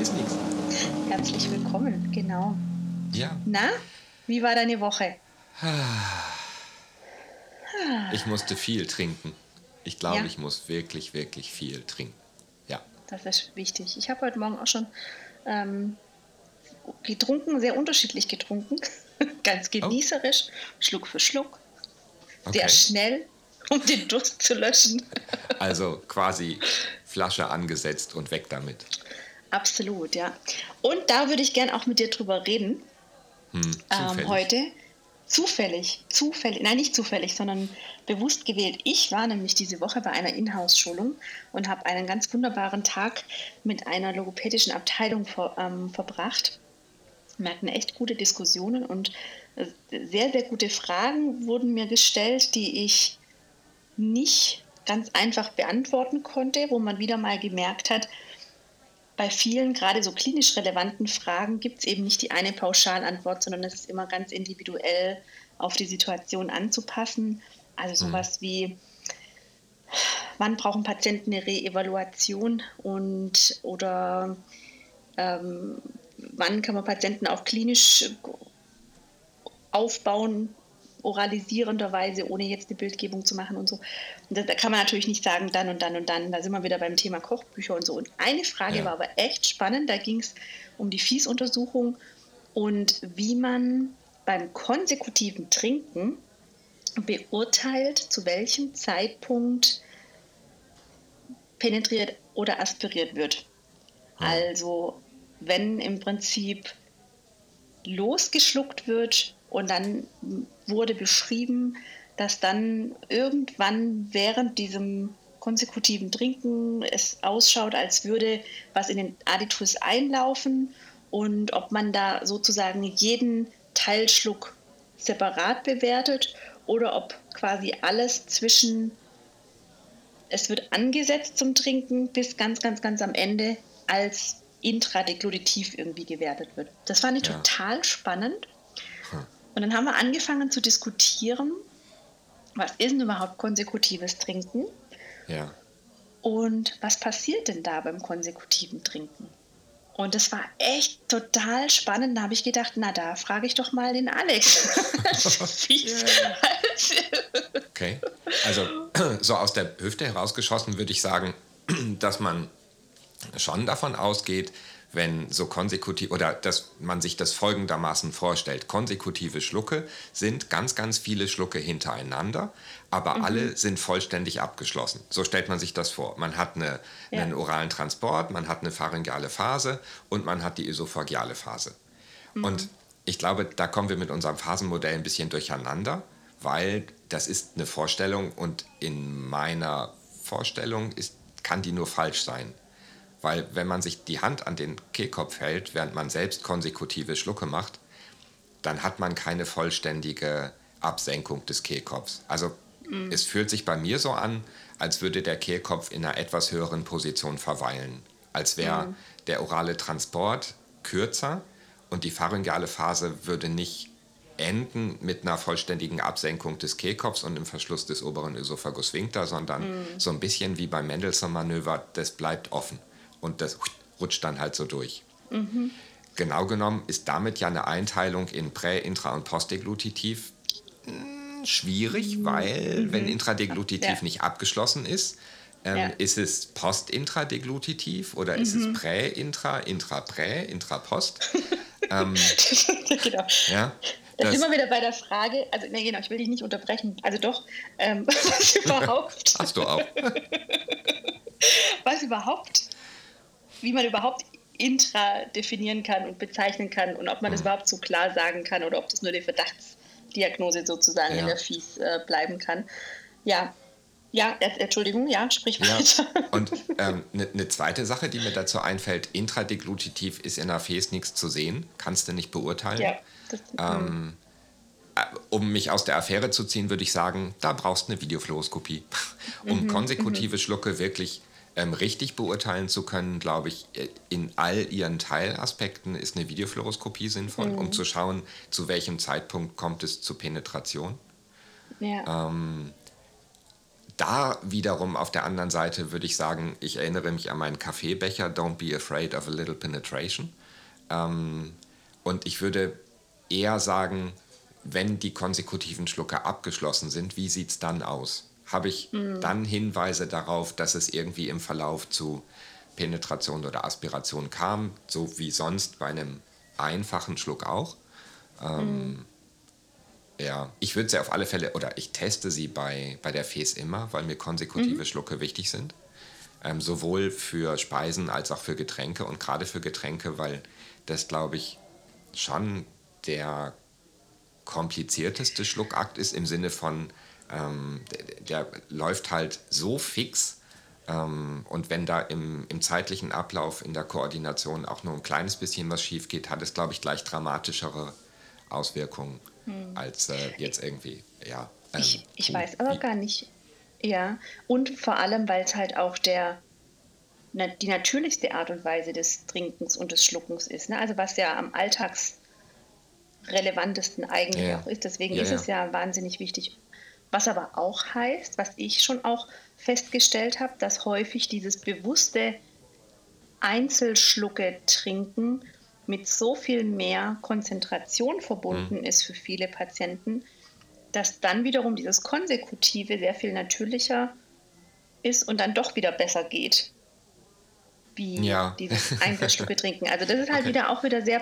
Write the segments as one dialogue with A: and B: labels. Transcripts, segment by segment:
A: Ist Nix.
B: Herzlich willkommen, genau.
A: Ja.
B: Na, wie war deine Woche?
A: Ich musste viel trinken. Ich glaube,
B: Ja.
A: ich muss wirklich, wirklich viel trinken. Ja.
B: Das ist wichtig. Ich habe heute Morgen auch schon ähm, getrunken, sehr unterschiedlich getrunken. Ganz genießerisch, Schluck für Schluck. Sehr
A: Okay.
B: schnell, um den Durst zu löschen.
A: Also quasi Flasche angesetzt und weg damit.
B: Absolut, ja. Und da würde ich gern auch mit dir drüber reden.
A: Hm, zufällig.
B: Ähm, heute. Zufällig, zufällig, nein, nicht zufällig, sondern bewusst gewählt. Ich war nämlich diese Woche bei einer Inhouse-Schulung und habe einen ganz wunderbaren Tag mit einer logopädischen Abteilung ver, ähm, verbracht. Wir hatten echt gute Diskussionen und äh, sehr, sehr gute Fragen wurden mir gestellt, die ich nicht ganz einfach beantworten konnte, wo man wieder mal gemerkt hat, bei vielen, gerade so klinisch relevanten Fragen, gibt es eben nicht die eine Pauschalantwort, sondern es ist immer ganz individuell auf die Situation anzupassen. Also sowas wie, wann brauchen Patienten eine Reevaluation und oder ähm, wann kann man Patienten auch klinisch aufbauen, oralisierenderweise, ohne jetzt eine Bildgebung zu machen und so. Und da, da kann man natürlich nicht sagen, dann und dann und dann. Da sind wir wieder beim Thema Kochbücher und so. Und eine Frage
A: Ja.
B: war aber echt spannend. Da ging es um die Fies-Untersuchung und wie man beim konsekutiven Trinken beurteilt, zu welchem Zeitpunkt penetriert oder aspiriert wird. Also wenn im Prinzip losgeschluckt wird und dann wurde beschrieben, dass dann irgendwann während diesem konsekutiven Trinken es ausschaut, als würde was in den Aditus einlaufen und ob man da sozusagen jeden Teilschluck separat bewertet oder ob quasi alles zwischen es wird angesetzt zum Trinken bis ganz, ganz, ganz am Ende als intradeglutitiv irgendwie gewertet wird. Das fand ich
A: Ja.
B: total spannend. Und dann haben wir angefangen zu diskutieren, was ist denn überhaupt konsekutives Trinken
A: Ja.
B: und was passiert denn da beim konsekutiven Trinken? Und das war echt total spannend. Da habe ich gedacht, na da frage ich doch mal den Alex.
A: Okay. Also so aus der Hüfte herausgeschossen würde ich sagen, dass man schon davon ausgeht, wenn so konsekutiv oder dass man sich das folgendermaßen vorstellt. Konsekutive Schlucke sind ganz, ganz viele Schlucke hintereinander, aber alle sind vollständig abgeschlossen. So stellt man sich das vor. Man hat eine,
B: Ja.
A: einen oralen Transport, man hat eine pharyngeale Phase und man hat die esophageale Phase. Und ich glaube, da kommen wir mit unserem Phasenmodell ein bisschen durcheinander, weil das ist eine Vorstellung und in meiner Vorstellung ist, kann die nur falsch sein. Weil wenn man sich die Hand an den Kehlkopf hält, während man selbst konsekutive Schlucke macht, dann hat man keine vollständige Absenkung des Kehlkopfs. Also es fühlt sich bei mir so an, als würde der Kehlkopf in einer etwas höheren Position verweilen. Als wäre der orale Transport kürzer und die pharyngeale Phase würde nicht enden mit einer vollständigen Absenkung des Kehlkopfs und im Verschluss des oberen Ösophagus Sphincter, sondern so ein bisschen wie beim Mendelssohn-Manöver, das bleibt offen und das rutscht dann halt so durch. Genau genommen ist damit ja eine Einteilung in Prä-, Intra- und Postdeglutitiv mh, schwierig, weil wenn Intradeglutitiv
B: Ja.
A: nicht abgeschlossen ist, ähm,
B: Ja.
A: ist es Post-Intradeglutitiv oder ist es Prä-Intra, Intra-Prä, Intra-Post?
B: genau.
A: Ja,
B: Da
A: das,
B: sind wir wieder bei der Frage, also nee, genau, ich will dich nicht unterbrechen. Also doch, ähm, was überhaupt,
A: hast du auch.
B: was überhaupt, wie man überhaupt intra definieren kann und bezeichnen kann und ob man
A: Mhm.
B: das überhaupt so klar sagen kann oder ob das nur die Verdachtsdiagnose sozusagen
A: Ja.
B: in der Fies äh, bleiben kann. Ja, ja, äh, Entschuldigung, ja, sprich
A: Ja.
B: weiter.
A: Und eine ähm, ne zweite Sache, die mir dazu einfällt, intradeglutitiv ist in der Fes nichts zu sehen, kannst du nicht beurteilen.
B: ja, das,
A: Ähm, äh, um mich aus der Affäre zu ziehen, würde ich sagen, da brauchst du eine Videofluoroskopie. Um konsekutive Schlucke wirklich ähm, richtig beurteilen zu können, glaube ich, äh, in all ihren Teilaspekten ist eine Videofluoroskopie sinnvoll, um zu schauen, zu welchem Zeitpunkt kommt es zur Penetration.
B: ja.
A: Ähm, da wiederum auf der anderen Seite würde ich sagen, ich erinnere mich an meinen Kaffeebecher, Don't be afraid of a little penetration. Ähm, und ich würde eher sagen, wenn die konsekutiven Schlucke abgeschlossen sind, wie sieht es dann aus? Habe ich mhm. dann Hinweise darauf, dass es irgendwie im Verlauf zu Penetration oder Aspiration kam, so wie sonst bei einem einfachen Schluck auch? Ähm, mhm. Ja, ich würde sie auf alle Fälle, oder ich teste sie bei, bei der FES immer, weil mir konsekutive mhm. Schlucke wichtig sind. Ähm, sowohl für Speisen als auch für Getränke und gerade für Getränke, weil das, glaube ich, schon der komplizierteste Schluckakt ist im Sinne von, ähm, der, der, läuft halt so fix ähm, und wenn da im, im zeitlichen Ablauf in der Koordination auch nur ein kleines bisschen was schief geht, hat es, glaube ich, gleich dramatischere Auswirkungen hm. als äh, jetzt irgendwie, ja.
B: Ähm, ich, ich weiß aber gar nicht, ja. Und vor allem, weil es halt auch der die natürlichste Art und Weise des Trinkens und des Schluckens ist. Ne? Also was ja am alltagsrelevantesten eigentlich ja. auch ist. Deswegen ja, ist ja. es ja wahnsinnig wichtig. Was aber auch heißt, was ich schon auch festgestellt habe, dass häufig dieses bewusste Einzelschlucke trinken mit so viel mehr Konzentration verbunden mhm. ist für viele Patienten, dass dann wiederum dieses Konsekutive sehr viel natürlicher ist und dann doch wieder besser geht, wie ja. dieses Einzelstücke trinken. Also das ist halt okay. wieder auch wieder sehr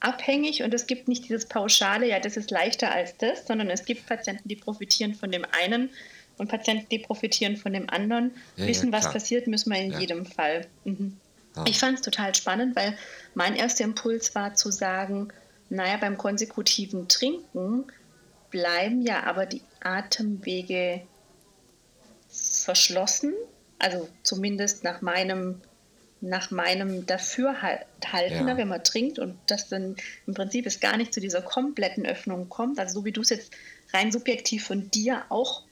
B: patientenabhängig und es gibt nicht dieses pauschale, ja, das ist leichter als das, sondern es gibt Patienten, die profitieren von dem einen und Patienten, die profitieren von dem anderen. Ja, Wissen, ja, was passiert, müssen wir in jedem Fall. Mhm. Ich fand es total spannend, weil mein erster Impuls war zu sagen, naja, beim konsekutiven Trinken bleiben ja aber die Atemwege verschlossen, also zumindest nach meinem, nach meinem Dafürhalten, ja. wenn man trinkt und das dann im Prinzip es gar nicht zu dieser kompletten Öffnung kommt, also so wie du es jetzt rein subjektiv von dir auch,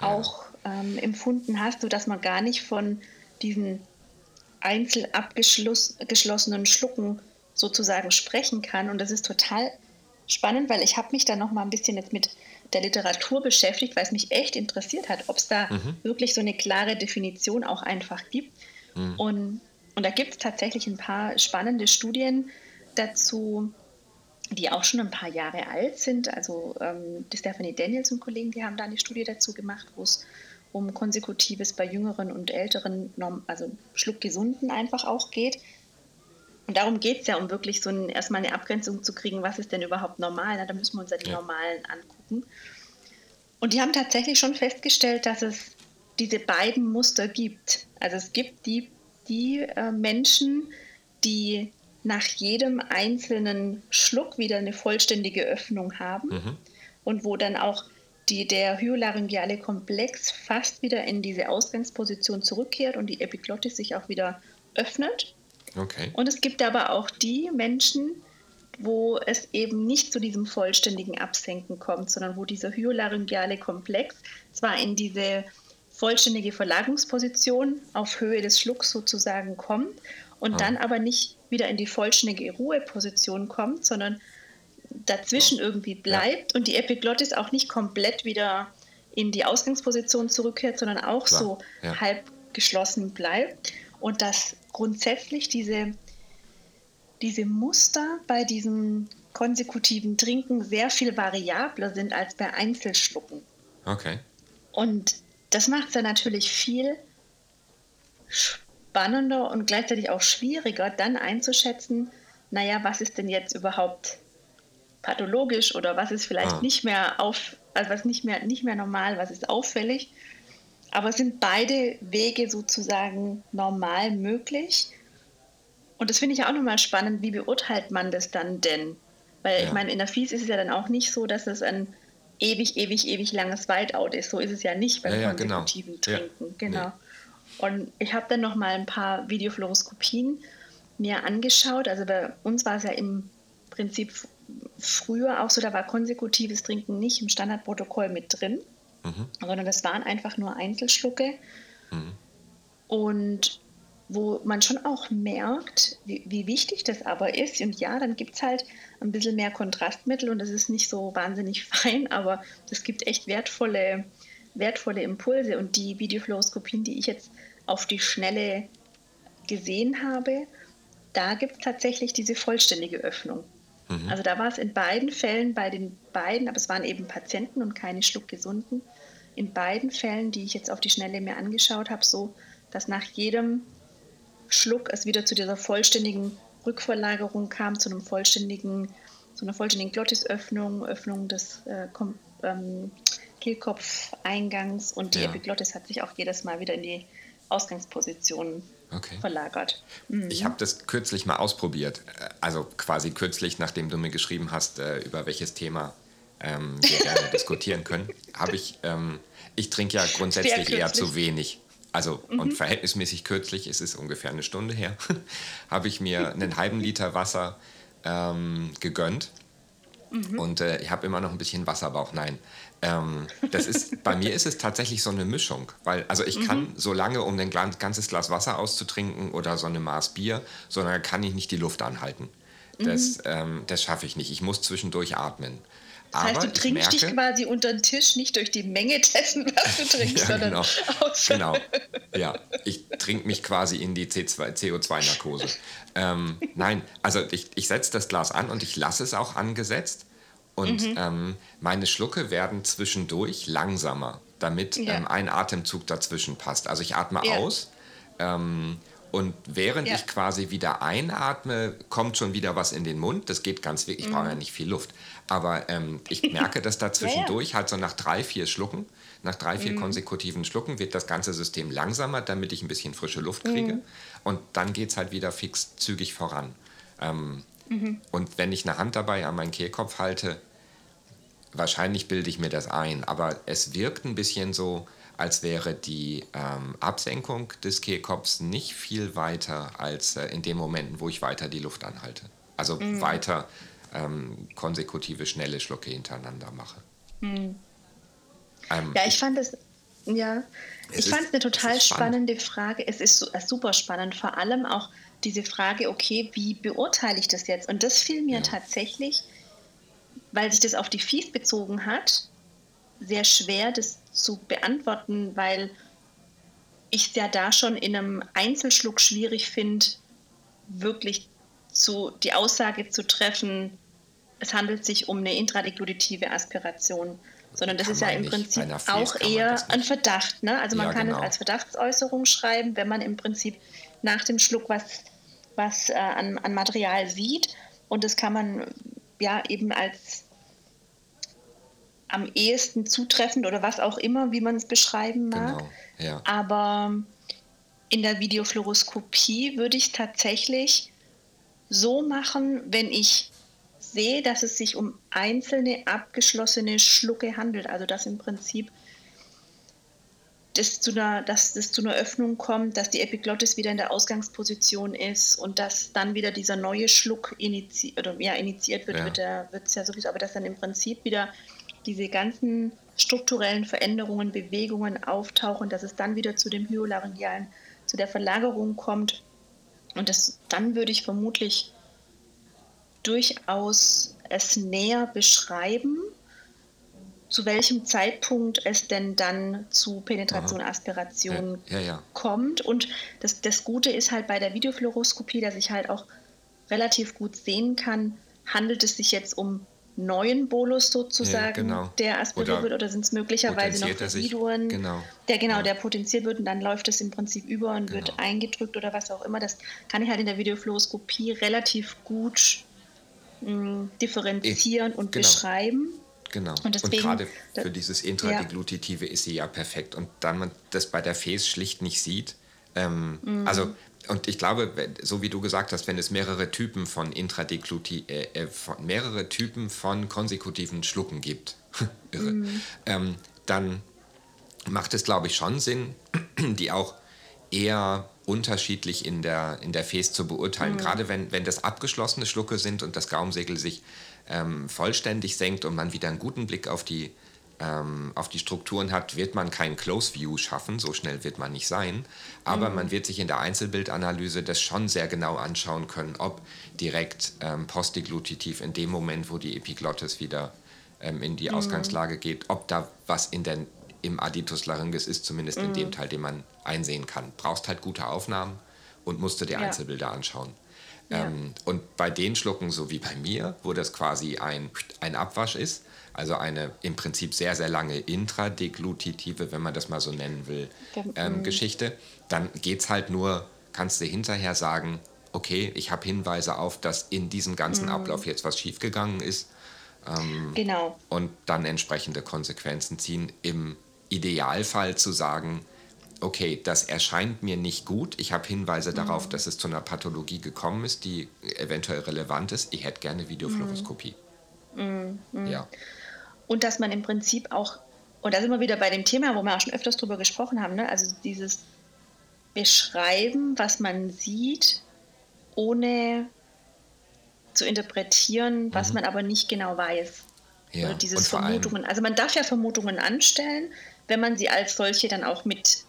B: ja. auch ähm, empfunden hast, sodass man gar nicht von diesen einzeln abgeschlossenen Schlucken sozusagen sprechen kann. Und das ist total spannend, weil ich habe mich da noch mal ein bisschen jetzt mit der Literatur beschäftigt, weil es mich echt interessiert hat, ob es da mhm. wirklich so eine klare Definition auch einfach gibt. Mhm. Und, und da gibt es tatsächlich ein paar spannende Studien dazu, die auch schon ein paar Jahre alt sind. Also ähm, die Stephanie Daniels und Kollegen, die haben da eine Studie dazu gemacht, wo es um konsekutives bei jüngeren und älteren, also Schluckgesunden einfach auch geht. Und darum geht es ja, um wirklich so ein, erstmal eine Abgrenzung zu kriegen, was ist denn überhaupt normal. Na, da müssen wir uns ja die ja. normalen angucken. Und die haben tatsächlich schon festgestellt, dass es diese beiden Muster gibt. Also es gibt die, die äh, Menschen, die nach jedem einzelnen Schluck wieder eine vollständige Öffnung haben mhm. und wo dann auch die, der hyolaryngeale Komplex fast wieder in diese Ausgangsposition zurückkehrt und die Epiglottis sich auch wieder öffnet. Okay. Und es gibt aber auch die Menschen, wo es eben nicht zu diesem vollständigen Absenken kommt, sondern wo dieser hyolaryngeale Komplex zwar in diese vollständige Verlagungsposition auf Höhe des Schlucks sozusagen kommt und ah. dann aber nicht wieder in die vollständige Ruheposition kommt, sondern dazwischen irgendwie bleibt ja. und die Epiglottis auch nicht komplett wieder in die Ausgangsposition zurückkehrt, sondern auch Klar. so ja. halb geschlossen bleibt. Und dass grundsätzlich diese, diese Muster bei diesem konsekutiven Trinken sehr viel variabler sind als bei Einzelschlucken.
A: Okay.
B: Und das macht es dann natürlich viel spannender und gleichzeitig auch schwieriger, dann einzuschätzen, naja, was ist denn jetzt überhaupt pathologisch oder was ist vielleicht ah. nicht mehr auf, also was nicht mehr, nicht mehr normal, was ist auffällig. Aber sind beide Wege sozusagen normal möglich? Und das finde ich auch nochmal spannend, wie beurteilt man das dann denn? Weil ja. ich meine, in der Fies ist es ja dann auch nicht so, dass es ein ewig, ewig, ewig langes Whiteout ist. So ist es ja nicht beim ja, ja, konsekutiven genau. Trinken. Genau. Nee. Und ich habe dann nochmal ein paar Videofluoroskopien mir angeschaut. Also bei uns war es ja im Prinzip früher auch so, da war konsekutives Trinken nicht im Standardprotokoll mit drin, mhm. sondern das waren einfach nur Einzelschlucke. Mhm. Und wo man schon auch merkt, wie, wie, wichtig das aber ist. Und ja, dann gibt es halt ein bisschen mehr Kontrastmittel und das ist nicht so wahnsinnig fein, aber das gibt echt wertvolle wertvolle Impulse und die Videofluoroskopien, die ich jetzt auf die Schnelle gesehen habe, da gibt es tatsächlich diese vollständige Öffnung. Mhm. Also da war es in beiden Fällen, bei den beiden, aber es waren eben Patienten und keine Schluckgesunden, in beiden Fällen, die ich jetzt auf die Schnelle mir angeschaut habe, so, dass nach jedem Schluck es wieder zu dieser vollständigen Rückverlagerung kam, zu einem vollständigen, zu einer vollständigen Glottisöffnung, Öffnung des äh, ähm, Kehlkopfeingangs und die ja. Epiglottis hat sich auch jedes Mal wieder in die Ausgangsposition okay. verlagert.
A: Mhm. Ich habe das kürzlich mal ausprobiert, äh, also quasi kürzlich, nachdem du mir geschrieben hast, äh, über welches Thema ähm, wir gerne diskutieren können, habe ich, ähm, ich trinke ja grundsätzlich eher zu wenig. Also mhm. und verhältnismäßig kürzlich, es ist ungefähr eine Stunde her, habe ich mir einen halben Liter Wasser ähm, gegönnt. Mhm. Und äh, ich habe immer noch ein bisschen Wasserbauch. Nein, ähm, das ist, bei mir ist es tatsächlich so eine Mischung, weil also ich kann mhm. so lange, um ein ganzes Glas Wasser auszutrinken oder so eine Maß Bier, sondern kann ich nicht die Luft anhalten. Das, mhm. ähm, das schaffe ich nicht. Ich muss zwischendurch atmen.
B: Das heißt, du trinkst merke, dich quasi unter den Tisch nicht durch die Menge dessen, was du trinkst, ja, sondern
A: genau. Genau. Ja, ich trinke mich quasi in die CO2-Narkose. ähm, nein, also ich, ich setze das Glas an und ich lasse es auch angesetzt. Und mhm. ähm, meine Schlucke werden zwischendurch langsamer, damit ja. ähm, ein Atemzug dazwischen passt. Also ich atme ja. aus ähm, und während ja. ich quasi wieder einatme, kommt schon wieder was in den Mund. Das geht ganz wirklich, ich brauche ja mhm. nicht viel Luft. Aber ähm, ich merke das da zwischendurch, halt so nach drei, vier Schlucken, nach drei, vier mhm. konsekutiven Schlucken wird das ganze System langsamer, damit ich ein bisschen frische Luft kriege. Mhm. Und dann geht es halt wieder fix zügig voran. Ähm, mhm. Und wenn ich eine Hand dabei an meinen Kehlkopf halte, wahrscheinlich bilde ich mir das ein, aber es wirkt ein bisschen so, als wäre die ähm, Absenkung des Kehlkopfs nicht viel weiter als äh, in den Momenten, wo ich weiter die Luft anhalte. Also mhm. weiter ähm, konsekutive, schnelle Schlucke hintereinander mache.
B: Mhm. Ähm, ja, ich fand es, ja, ich fand es eine total spannende Frage. Es ist äh, super spannend, vor allem auch diese Frage, okay, wie beurteile ich das jetzt? Und das fiel mir ja. tatsächlich, weil sich das auf die Fies bezogen hat, sehr schwer, das zu beantworten, weil ich es ja da schon in einem Einzelschluck schwierig finde, wirklich zu, die Aussage zu treffen, es handelt sich um eine intradeglutive Aspiration. Sondern das kann ist ja im Prinzip auch eher ein Verdacht. Ne? Also man ja, kann genau. es als Verdachtsäußerung schreiben, wenn man im Prinzip nach dem Schluck was, was äh, an, an Material sieht. Und das kann man ja eben als am ehesten zutreffend oder was auch immer, wie man es beschreiben mag. Genau, ja. Aber in der Videofluoroskopie würde ich es tatsächlich so machen, wenn ich sehe, dass es sich um einzelne abgeschlossene Schlucke handelt, also dass im Prinzip das zu, einer, dass das zu einer Öffnung kommt, dass die Epiglottis wieder in der Ausgangsposition ist und dass dann wieder dieser neue Schluck inizi oder, ja, initiiert wird, ja. wird es ja sowieso, aber dass dann im Prinzip wieder diese ganzen strukturellen Veränderungen, Bewegungen auftauchen, dass es dann wieder zu dem Hyolaryngealen, zu der Verlagerung kommt. Und das, dann würde ich vermutlich durchaus es näher beschreiben, zu welchem Zeitpunkt es denn dann zu Penetration, Aha. Aspiration ja, ja, ja. kommt. Und das, das Gute ist halt bei der Videofluoroskopie, dass ich halt auch relativ gut sehen kann, handelt es sich jetzt um neuen Bolus sozusagen, genau. der aspiriert wird, oder sind es möglicherweise noch Residuen, genau. der genau, der potenziert wird und dann läuft es im Prinzip über und genau. wird eingedrückt oder was auch immer. Das kann ich halt in der Videofluoroskopie relativ gut mh, differenzieren ich, und genau. beschreiben.
A: Genau. Und, deswegen, und gerade für dieses Intradeglutitive ja. ist sie ja perfekt. Und dann man das bei der Fes schlicht nicht sieht, ähm, mhm. also und ich glaube, so wie du gesagt hast, wenn es mehrere Typen von Intradegluti, äh, äh, von, mehrere Typen von konsekutiven Schlucken gibt, irre, mhm. ähm, dann macht es, glaube ich, schon Sinn, die auch eher unterschiedlich in der, in der Fes zu beurteilen. Mhm. Gerade wenn, wenn das abgeschlossene Schlucke sind und das Gaumsegel sich ähm, vollständig senkt und man wieder einen guten Blick auf die ähm, auf die Strukturen hat, wird man kein Close View schaffen, so schnell wird man nicht sein, aber mhm. man wird sich in der Einzelbildanalyse das schon sehr genau anschauen können, ob direkt ähm, postdeglutitiv in dem Moment, wo die Epiglottis wieder ähm, in die mhm. Ausgangslage geht, ob da was in der im Aditus larynx ist, zumindest in dem Teil, den man einsehen kann. Brauchst halt gute Aufnahmen und musst du dir ja. Einzelbilder anschauen. Ja. Ähm, und bei den Schlucken, so wie bei mir, wo das quasi ein, ein Abwasch ist, also eine im Prinzip sehr, sehr lange intradeglutitive, wenn man das mal so nennen will, ähm, Geschichte, dann geht es halt nur, kannst du hinterher sagen, okay, ich habe Hinweise auf, dass in diesem ganzen mhm. Ablauf jetzt was schiefgegangen ist. Ähm,
B: genau.
A: Und dann entsprechende Konsequenzen ziehen. Im Idealfall zu sagen, okay, das erscheint mir nicht gut. Ich habe Hinweise mhm. darauf, dass es zu einer Pathologie gekommen ist, die eventuell relevant ist. Ich hätte gerne Videofluoroskopie.
B: Mhm. Mhm. Ja. Und dass man im Prinzip auch, und da sind wir wieder bei dem Thema, wo wir auch schon öfters drüber gesprochen haben, ne? also dieses Beschreiben, was man sieht, ohne zu interpretieren, was mhm. man aber nicht genau weiß. Ja, Oder dieses Vermutungen. Also man darf ja Vermutungen anstellen, wenn man sie als solche dann auch mit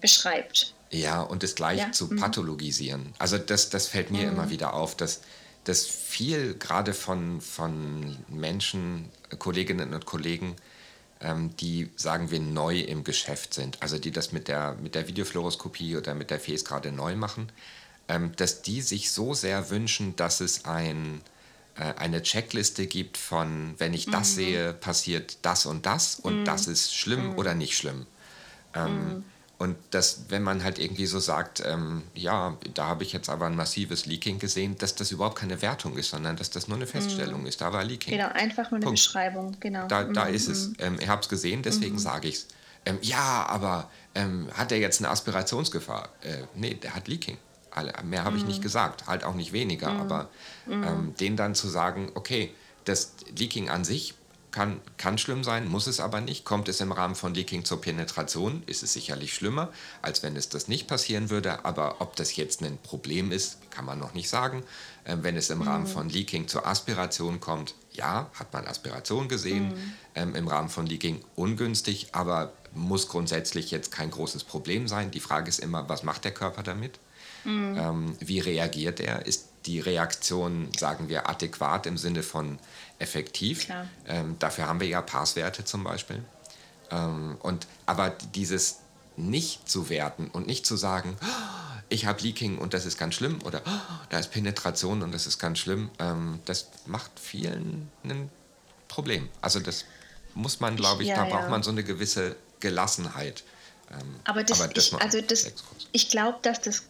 B: beschreibt.
A: Ja, und es gleich ja. zu mhm. pathologisieren. Also das, das fällt mir mhm. immer wieder auf, dass, dass viel gerade von, von Menschen, Kolleginnen und Kollegen, ähm, die, sagen wir, neu im Geschäft sind, also die das mit der, mit der Videofluoroskopie oder mit der FES gerade neu machen, ähm, dass die sich so sehr wünschen, dass es ein, eine Checkliste gibt von, wenn ich das mhm. sehe, passiert das und das und mhm. das ist schlimm mhm. oder nicht schlimm. Ähm, mhm. und dass, wenn man halt irgendwie so sagt, ähm, ja, da habe ich jetzt aber ein massives Leaking gesehen, dass das überhaupt keine Wertung ist, sondern dass das nur eine Feststellung mhm. ist. Da war Leaking.
B: Genau, einfach nur eine Punkt. Beschreibung. Genau.
A: Da, da mhm. ist es. Ähm, ihr habt es gesehen, deswegen sage ich es. Ähm, ja, aber ähm, hat er jetzt eine Aspirationsgefahr? Äh, nee, der hat Leaking mehr habe ich nicht mhm. gesagt, halt auch nicht weniger, mhm. aber mhm. ähm, denen dann zu sagen, okay, das Leaking an sich kann, kann schlimm sein, muss es aber nicht. Kommt es im Rahmen von Leaking zur Penetration, ist es sicherlich schlimmer, als wenn es das nicht passieren würde. Aber ob das jetzt ein Problem ist, kann man noch nicht sagen. Ähm, wenn es im mhm. Rahmen von Leaking zur Aspiration kommt, ja, hat man Aspiration gesehen. Mhm. Ähm, Im Rahmen von Leaking ungünstig, aber muss grundsätzlich jetzt kein großes Problem sein. Die Frage ist immer, was macht der Körper damit? Mhm. Ähm, wie reagiert er? Ist die Reaktion, sagen wir, adäquat im Sinne von effektiv? Ähm, dafür haben wir ja Passwerte zum Beispiel. Ähm, und, aber dieses nicht zu werten und nicht zu sagen, ich habe Leaking und das ist ganz schlimm oder da ist Penetration und das ist ganz schlimm, ähm, das macht vielen ein Problem. Also das muss man, glaube ich, ja, da ja. braucht man so eine gewisse Gelassenheit.
B: Ähm, aber das, aber das ich, also das, ich glaube, dass das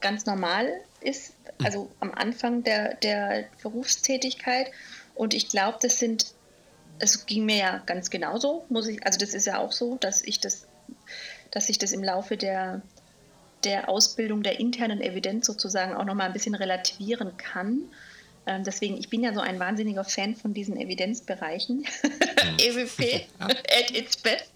B: ganz normal ist, also am Anfang der, der Berufstätigkeit. Und ich glaube, das sind, es ging mir ja ganz genauso, muss ich, also das ist ja auch so, dass ich das, dass ich das im Laufe der, der Ausbildung der internen Evidenz sozusagen auch nochmal ein bisschen relativieren kann deswegen, ich bin ja so ein wahnsinniger Fan von diesen Evidenzbereichen. Mhm. EWP at its best.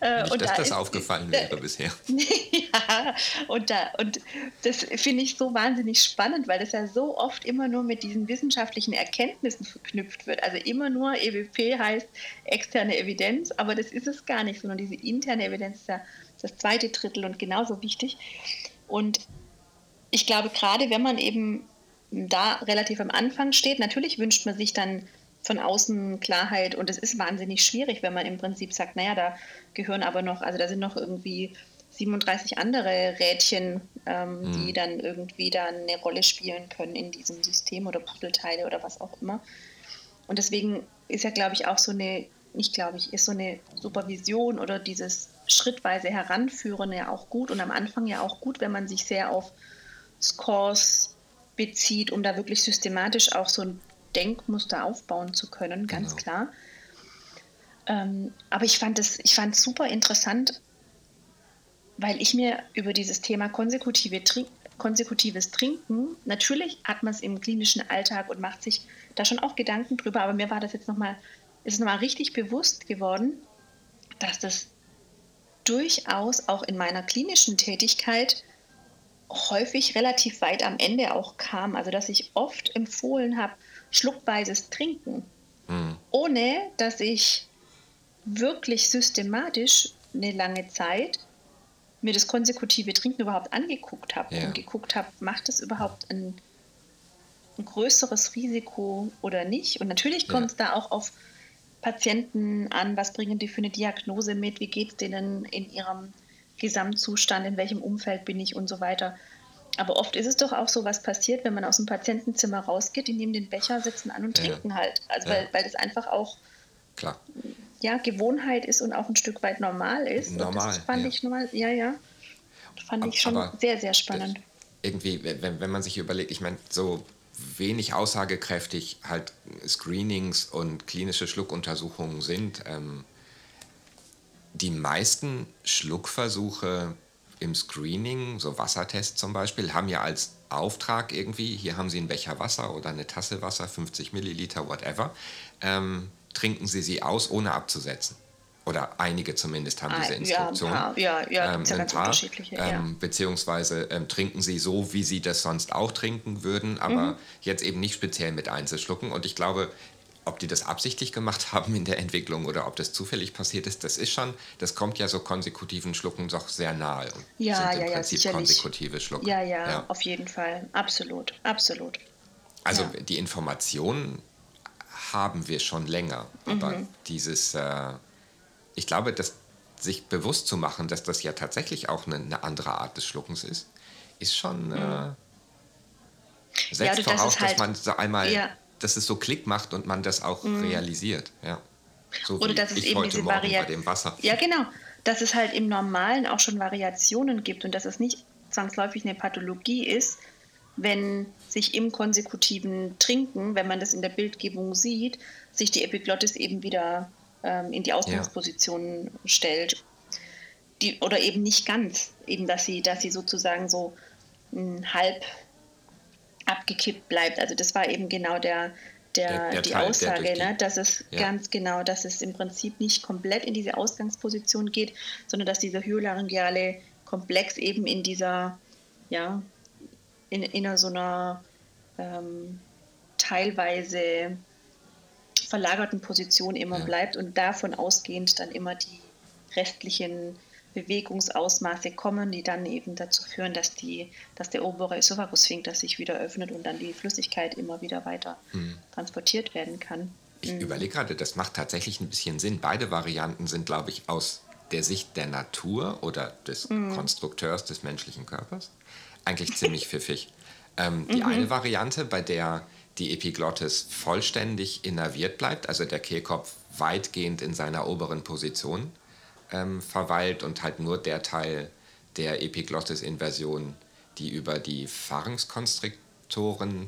A: Äh, Nicht, und dass da das ist, aufgefallen wäre bisher.
B: ja, und, da, und das finde ich so wahnsinnig spannend, weil das ja so oft immer nur mit diesen wissenschaftlichen Erkenntnissen verknüpft wird. Also immer nur EWP heißt externe Evidenz, aber das ist es gar nicht, sondern diese interne Evidenz ist ja das zweite Drittel und genauso wichtig. Und ich glaube, gerade wenn man eben da relativ am Anfang steht. Natürlich wünscht man sich dann von außen Klarheit und es ist wahnsinnig schwierig, wenn man im Prinzip sagt, naja, da gehören aber noch, also da sind noch irgendwie 37 andere Rädchen, ähm, mhm. die dann irgendwie da eine Rolle spielen können in diesem System oder Puzzleteile oder was auch immer. Und deswegen ist ja, glaube ich, auch so eine, nicht glaube ich, ist so eine Supervision oder dieses schrittweise Heranführen ja auch gut und am Anfang ja auch gut, wenn man sich sehr auf Scores bezieht, um da wirklich systematisch auch so ein Denkmuster aufbauen zu können, ganz genau. klar. Ähm, aber ich fand es ich fand super interessant, weil ich mir über dieses Thema konsekutive Trink konsekutives Trinken, natürlich hat man es im klinischen Alltag und macht sich da schon auch Gedanken drüber, aber mir war das jetzt nochmal, ist nochmal richtig bewusst geworden, dass das durchaus auch in meiner klinischen Tätigkeit häufig relativ weit am Ende auch kam. Also dass ich oft empfohlen habe, schluckweises Trinken, mhm. ohne dass ich wirklich systematisch eine lange Zeit mir das konsekutive Trinken überhaupt angeguckt habe ja. und geguckt habe, macht es überhaupt ein, ein, größeres Risiko oder nicht. Und natürlich kommt es ja. da auch auf Patienten an, was bringen die für eine Diagnose mit, wie geht es denen in ihrem Gesamtzustand, in welchem Umfeld bin ich und so weiter. Aber oft ist es doch auch so, was passiert, wenn man aus dem Patientenzimmer rausgeht, die nehmen den Becher, sitzen an und ja. trinken halt. Also ja. weil, weil das einfach auch
A: Klar.
B: Ja, Gewohnheit ist und auch ein Stück weit normal ist.
A: Normal.
B: das fand
A: ja.
B: ich normal, ja, ja. Fand ich schon Aber sehr, sehr spannend.
A: Irgendwie, wenn, wenn man sich überlegt, ich meine, so wenig aussagekräftig halt Screenings und klinische Schluckuntersuchungen sind, ähm, die meisten Schluckversuche im Screening, so Wassertests zum Beispiel, haben ja als Auftrag irgendwie, hier haben Sie einen Becher Wasser oder eine Tasse Wasser, 50 Milliliter, whatever, ähm, trinken Sie sie aus, ohne abzusetzen. Oder einige zumindest haben diese Instruktion.
B: Ja, ja, ja, ähm, ja ganz
A: paar, unterschiedliche. Ähm, ja. Beziehungsweise ähm, trinken sie so, wie sie das sonst auch trinken würden, aber mhm. jetzt eben nicht speziell mit Einzelschlucken. Und ich glaube, ob die das absichtlich gemacht haben in der Entwicklung oder ob das zufällig passiert ist, das ist schon, das kommt ja so konsekutiven Schlucken doch sehr nahe. Und
B: ja,
A: sind
B: im
A: ja, Prinzip
B: ja,
A: konsekutive Schlucken.
B: Ja, ja, ja, auf jeden Fall. Absolut, absolut.
A: Also die Informationen haben wir schon länger, aber mhm. dieses äh, ich glaube, dass sich bewusst zu machen, dass das ja tatsächlich auch eine, eine andere Art des Schluckens ist, ist schon äh, mhm. setzt ja, voraus, das halt, dass man so einmal, ja. Dass es so Klick macht und man das auch mhm. realisiert. Ja.
B: So Oder dass es eben diese Variation. Ja, genau. Dass es halt im Normalen auch schon Variationen gibt und dass es nicht zwangsläufig eine Pathologie ist, wenn sich im konsekutiven Trinken, wenn man das in der Bildgebung sieht, sich die Epiglottis eben wieder ähm, in die Ausgangsposition ja. stellt. Die, oder eben nicht ganz, eben dass sie, dass sie sozusagen so mh, hm, halb abgekippt bleibt. Also das war eben genau der, der, der, der die Teil, Aussage, die, ne? dass es ja. ganz genau, dass es im Prinzip nicht komplett in diese Ausgangsposition geht, sondern dass dieser hyolaryngeale Komplex eben in dieser, ja, in, in so einer ähm, teilweise verlagerten Position immer ja. bleibt und davon ausgehend dann immer die restlichen Bewegungsausmaße kommen, die dann eben dazu führen, dass, die, dass der obere Esophagussphinkter sich wieder öffnet und dann die Flüssigkeit immer wieder weiter hm. transportiert werden kann.
A: Ich mhm. überlege gerade, das macht tatsächlich ein bisschen Sinn. Beide Varianten sind, glaube ich, aus der Sicht der Natur oder des mhm. Konstrukteurs des menschlichen Körpers eigentlich ziemlich pfiffig. Ähm, die mhm. eine Variante, bei der die Epiglottis vollständig innerviert bleibt, also der Kehlkopf weitgehend in seiner oberen Position ähm, verweilt und halt nur der Teil der Epiglottis-Inversion, die über die Pharynxkonstriktoren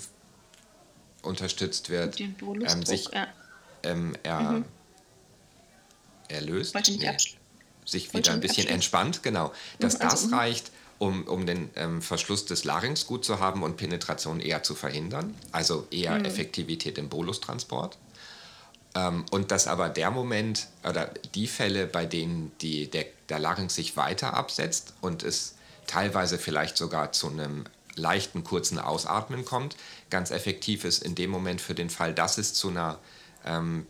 A: unterstützt wird, ähm, sich ja. ähm, er, mhm. erlöst, nee, sich wieder ein bisschen entspannt, genau, dass mhm, also, das mhm. reicht, um, um den ähm, Verschluss des Larynx gut zu haben und Penetration eher zu verhindern, also eher mhm. Effektivität im Bolustransport. Ähm, und dass aber der Moment oder die Fälle, bei denen die, der, der Larynx sich weiter absetzt und es teilweise vielleicht sogar zu einem leichten kurzen Ausatmen kommt, ganz effektiv ist in dem Moment für den Fall, dass es zu einer ähm,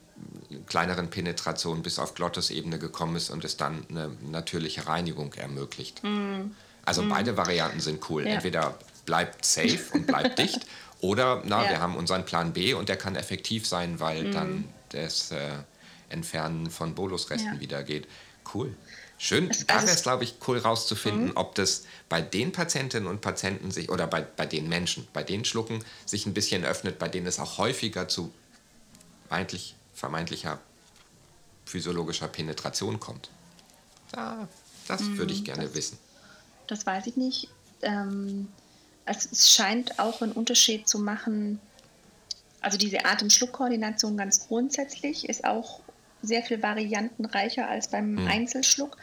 A: kleineren Penetration bis auf Glottisebene gekommen ist und es dann eine natürliche Reinigung ermöglicht. Mhm. Also mhm. beide Varianten sind cool. Ja. Entweder bleibt safe und bleibt dicht oder na, ja. wir haben unseren Plan B und der kann effektiv sein, weil mhm. dann das äh, Entfernen von Bolusresten ja. wieder geht. Cool. Schön. Es, da wäre es, glaube ich, cool rauszufinden, mhm. ob das bei den Patientinnen und Patienten sich oder bei, bei den Menschen, bei den Schlucken sich ein bisschen öffnet, bei denen es auch häufiger zu eigentlich vermeintlicher physiologischer Penetration kommt. Da, das würde ich mhm. gerne
B: das,
A: wissen
B: das weiß ich nicht. Ähm, es, es, scheint auch einen Unterschied zu machen. Also diese Atem-Schluck-Koordination ganz grundsätzlich ist auch sehr viel variantenreicher als beim mhm. Einzelschluck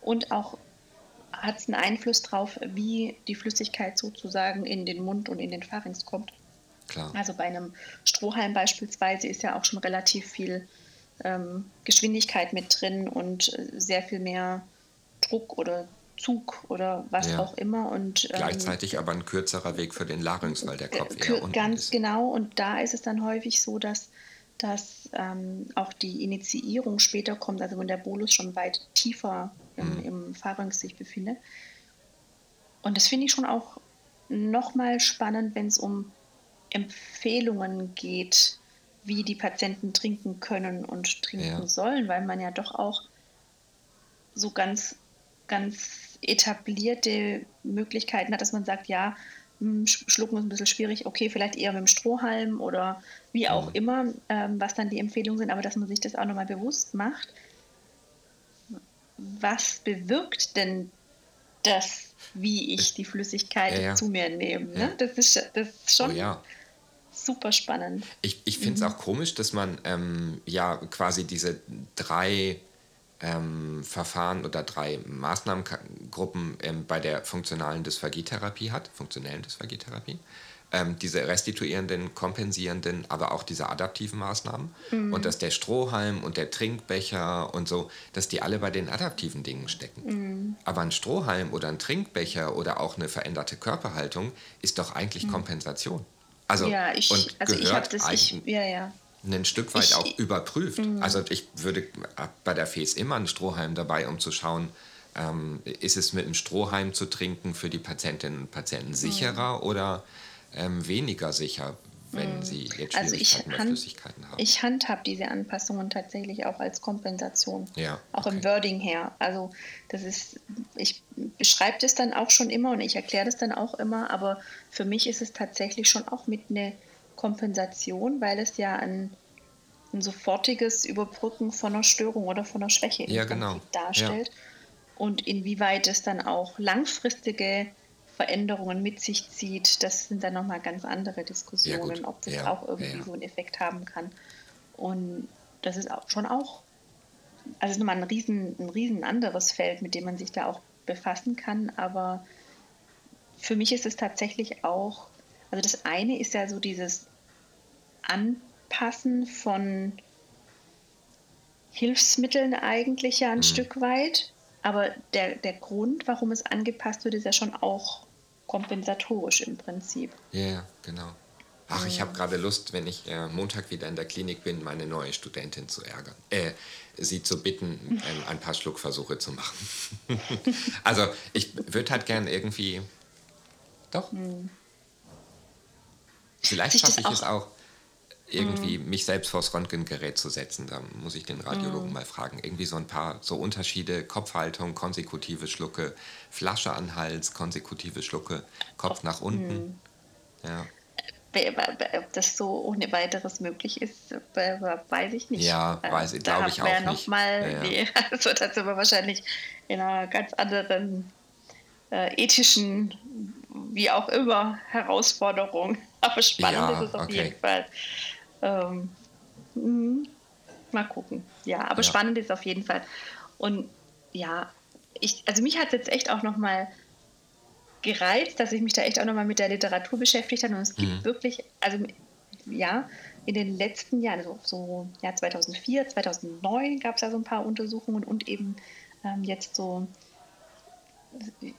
B: und auch hat es einen Einfluss darauf, wie die Flüssigkeit sozusagen in den Mund und in den Pharynx kommt.
A: Klar.
B: Also bei einem Strohhalm beispielsweise ist ja auch schon relativ viel ähm, Geschwindigkeit mit drin und äh, sehr viel mehr Druck oder Zug oder was ja. auch immer. Und,
A: ähm, Gleichzeitig aber ein kürzerer Weg für den Larynx, weil der Kopf äh, eher unten
B: Ganz
A: ist.
B: genau. Und da ist es dann häufig so, dass, dass ähm, auch die Initiierung später kommt, also wenn der Bolus schon weit tiefer im, mhm. im Pharynx sich befindet. Und das finde ich schon auch nochmal spannend, wenn es um Empfehlungen geht, wie die Patienten trinken können und trinken ja. sollen, weil man ja doch auch so ganz, ganz etablierte Möglichkeiten hat, dass man sagt, ja, hm, schlucken ist ein bisschen schwierig, okay, vielleicht eher mit dem Strohhalm oder wie auch mhm. immer, ähm, was dann die Empfehlungen sind, aber dass man sich das auch nochmal bewusst macht. Was bewirkt denn das, wie ich die Flüssigkeit ja, ja. zu mir nehme? Ne? Das, ist, das ist schon. Oh, ja super spannend.
A: Ich, ich finde es mhm. auch komisch, dass man ähm, ja quasi diese drei ähm, Verfahren oder drei Maßnahmengruppen ähm, bei der funktionalen Dysphagietherapie hat, funktionellen Dysphagietherapie. Ähm, diese restituierenden, kompensierenden, aber auch diese adaptiven Maßnahmen. Mhm. Und dass der Strohhalm und der Trinkbecher und so, dass die alle bei den adaptiven Dingen stecken. Mhm. Aber ein Strohhalm oder ein Trinkbecher oder auch eine veränderte Körperhaltung ist doch eigentlich mhm. Kompensation. Also, ja, ich, also ich das, ich, ja, ja. Ein Stück weit ich, auch überprüft. Mhm. Also ich würde bei der FES immer einen Strohhalm dabei, um zu schauen, ähm, ist es mit einem Strohhalm zu trinken für die Patientinnen und Patienten sicherer mhm. oder ähm, weniger sicher? wenn mhm. sie jetzt also Schwierigkeiten
B: also mit Flüssigkeiten haben. Ich handhab diese Anpassungen tatsächlich auch als Kompensation. Ja, auch okay. im Wording her. Also das ist, ich beschreibe das dann auch schon immer und ich erkläre das dann auch immer, aber für mich ist es tatsächlich schon auch mit einer Kompensation, weil es ja ein, ein sofortiges Überbrücken von einer Störung oder von einer Schwäche ja, genau. darstellt. Ja. Und inwieweit es dann auch langfristige Veränderungen mit sich zieht, das sind dann nochmal ganz andere Diskussionen, ja, ob das ja, auch irgendwie ja. so einen Effekt haben kann. Und das ist auch schon auch, also ist nochmal ein riesen, ein riesen anderes Feld, mit dem man sich da auch befassen kann. Aber für mich ist es tatsächlich auch, also das eine ist ja so dieses Anpassen von Hilfsmitteln eigentlich ja ein mhm. Stück weit. Aber der, der Grund, warum es angepasst wird, ist ja schon auch kompensatorisch im Prinzip.
A: Ja, yeah, genau. Ach, ich habe gerade Lust, wenn ich äh, Montag wieder in der Klinik bin, meine neue Studentin zu ärgern. Äh, sie zu bitten, ähm, ein paar Schluckversuche zu machen. also ich würde halt gern irgendwie. Doch. Hm. Vielleicht schaffe ich es auch irgendwie mhm. mich selbst vors Röntgengerät zu setzen. Da muss ich den Radiologen mhm. mal fragen. Irgendwie so ein paar so Unterschiede, Kopfhaltung, konsekutive Schlucke, Flasche an Hals, konsekutive Schlucke, Kopf nach unten. Mhm. Ja.
B: Ob das so ohne weiteres möglich ist, weiß ich nicht.
A: Ja, ähm, weiß ich, glaube ich auch nicht. Noch
B: mal, ja, ja. Nee, also da sind wir wahrscheinlich in einer ganz anderen äh, ethischen, wie auch immer, Herausforderung. Aber spannend ja, ist es auf okay. jeden Fall. Ähm, mh, mal gucken. Ja, aber ja. spannend ist auf jeden Fall. Und ja, ich, also mich hat es jetzt echt auch nochmal gereizt, dass ich mich da echt auch nochmal mit der Literatur beschäftigt habe. Und es gibt mhm. wirklich, also ja, in den letzten Jahren, also so ja, 2004, 2009 gab es ja so ein paar Untersuchungen und eben ähm, jetzt so,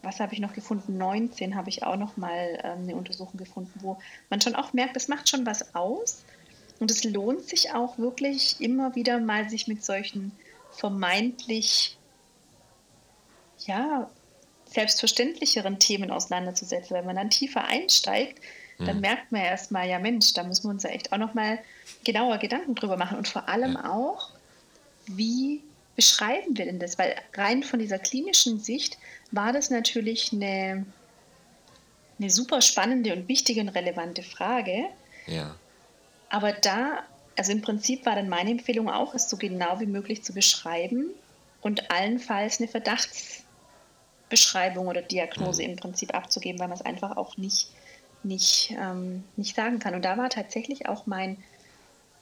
B: was habe ich noch gefunden? 19 habe ich auch nochmal ähm, eine Untersuchung gefunden, wo man schon auch merkt, es macht schon was aus, und es lohnt sich auch wirklich immer wieder mal, sich mit solchen vermeintlich, ja, selbstverständlicheren Themen auseinanderzusetzen. Wenn man dann tiefer einsteigt, mhm. dann merkt man erstmal, ja Mensch, da müssen wir uns ja echt auch nochmal genauer Gedanken drüber machen. Und vor allem ja. auch, wie beschreiben wir denn das? Weil rein von dieser klinischen Sicht war das natürlich eine, eine super spannende und wichtige und relevante Frage. Ja. Aber da, also im Prinzip war dann meine Empfehlung auch, es so genau wie möglich zu beschreiben und allenfalls eine Verdachtsbeschreibung oder Diagnose mhm. im Prinzip abzugeben, weil man es einfach auch nicht, nicht, ähm, nicht sagen kann. Und da war tatsächlich auch mein,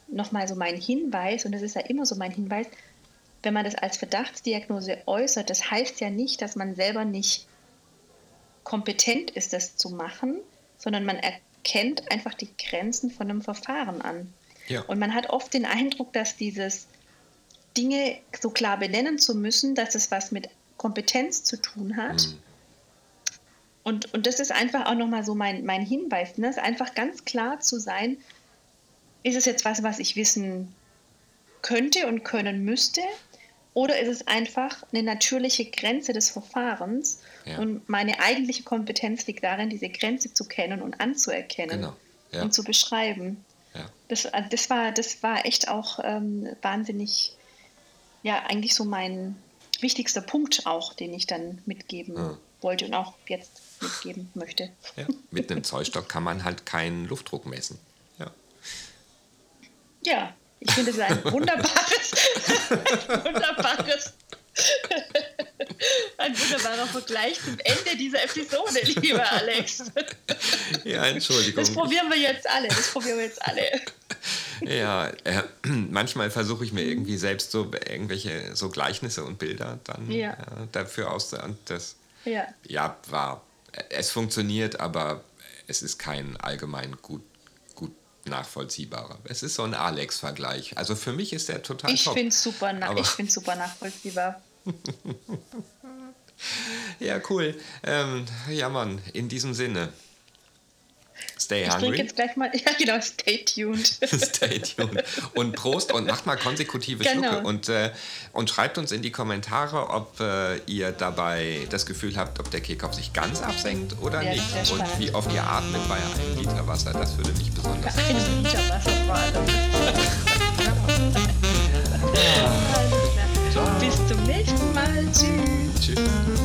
B: nochmal so mein Hinweis, und das ist ja immer so mein Hinweis, wenn man das als Verdachtsdiagnose äußert, das heißt ja nicht, dass man selber nicht kompetent ist, das zu machen, sondern man erkennt, kennt einfach die Grenzen von einem Verfahren an. Ja. Und man hat oft den Eindruck, dass dieses Dinge so klar benennen zu müssen, dass es was mit Kompetenz zu tun hat. Mhm. Und, und das ist einfach auch nochmal so mein, mein Hinweis, ne? Es einfach ganz klar zu sein, ist es jetzt was, was ich wissen könnte und können müsste? Oder ist es einfach eine natürliche Grenze des Verfahrens ja. und meine eigentliche Kompetenz liegt darin, diese Grenze zu kennen und anzuerkennen genau. ja. und zu beschreiben?
A: Ja.
B: Das, also das, war, das war echt auch ähm, wahnsinnig, ja, eigentlich so mein wichtigster Punkt auch, den ich dann mitgeben
A: Ja.
B: wollte und auch jetzt mitgeben möchte.
A: Mit einem Zollstock kann man halt keinen Luftdruck messen. Ja.
B: Ich finde es ein wunderbares, ein wunderbares, ein wunderbarer Vergleich zum Ende dieser Episode, lieber Alex.
A: ja, Entschuldigung.
B: Das probieren wir jetzt alle. Das probieren wir jetzt alle.
A: Ja, äh, manchmal versuche ich mir irgendwie selbst so irgendwelche so Gleichnisse und Bilder dann
B: Ja.
A: äh, dafür aus und das
B: Ja.
A: ja war es funktioniert, aber es ist kein allgemein gut nachvollziehbarer. Es ist so ein Alex-Vergleich. Also für mich ist der total
B: Ich finde es super, na- ich find's super nachvollziehbar.
A: Ja, cool. Ähm, ja, Mann, in diesem Sinne. Stay
B: Ich trinke
A: hungry.
B: jetzt gleich mal, ja genau, stay tuned.
A: Stay tuned. Und Prost und macht mal konsekutive
B: Genau.
A: Schlucke. Und, äh, und schreibt uns in die Kommentare, ob äh, ihr dabei das Gefühl habt, ob der Kehlkopf sich ganz absenkt oder
B: Ja,
A: nicht. Und wie oft ihr atmet bei einem Liter Wasser. Das würde mich besonders
B: Ein Liter Wasser vor allem. Bis zum nächsten Mal. Tschüss.
A: Tschüss.